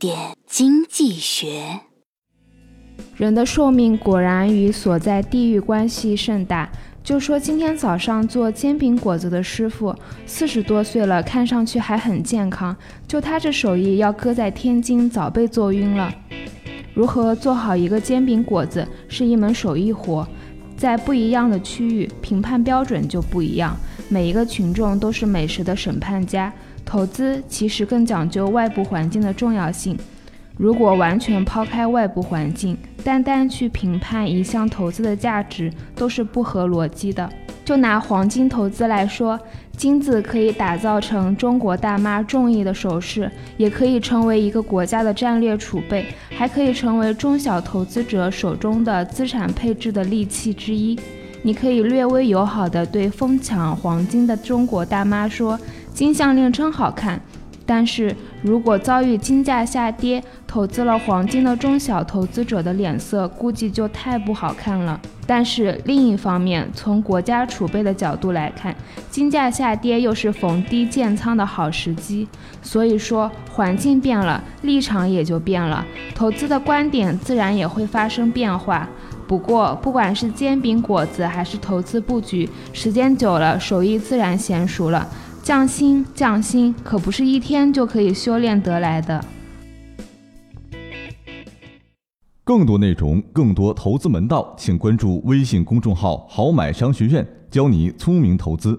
点经济学。人的寿命果然与所在地域关系甚大。就说今天早上做煎饼果子的师傅，四十多岁了，看上去还很健康。就他这手艺，要搁在天津早被做晕了。如何做好一个煎饼果子，是一门手艺活，在不一样的区域，评判标准就不一样。每一个群众都是美食的审判家。投资其实更讲究外部环境的重要性。如果完全抛开外部环境，单单去评判一项投资的价值，都是不合逻辑的。就拿黄金投资来说，金子可以打造成中国大妈中意的首饰，也可以成为一个国家的战略储备，还可以成为中小投资者手中的资产配置的利器之一。你可以略微友好地对疯抢黄金的中国大妈说：“金项链真好看。”但是如果遭遇金价下跌，投资了黄金的中小投资者的脸色估计就太不好看了。但是另一方面，从国家储备的角度来看，金价下跌又是逢低建仓的好时机。所以说，环境变了，立场也就变了，投资的观点自然也会发生变化。不过，不管是煎饼果子还是投资布局，时间久了，手艺自然娴熟了。匠心，匠心，可不是一天就可以修炼得来的。更多内容，更多投资门道，请关注微信公众号“好买商学院”，教你聪明投资。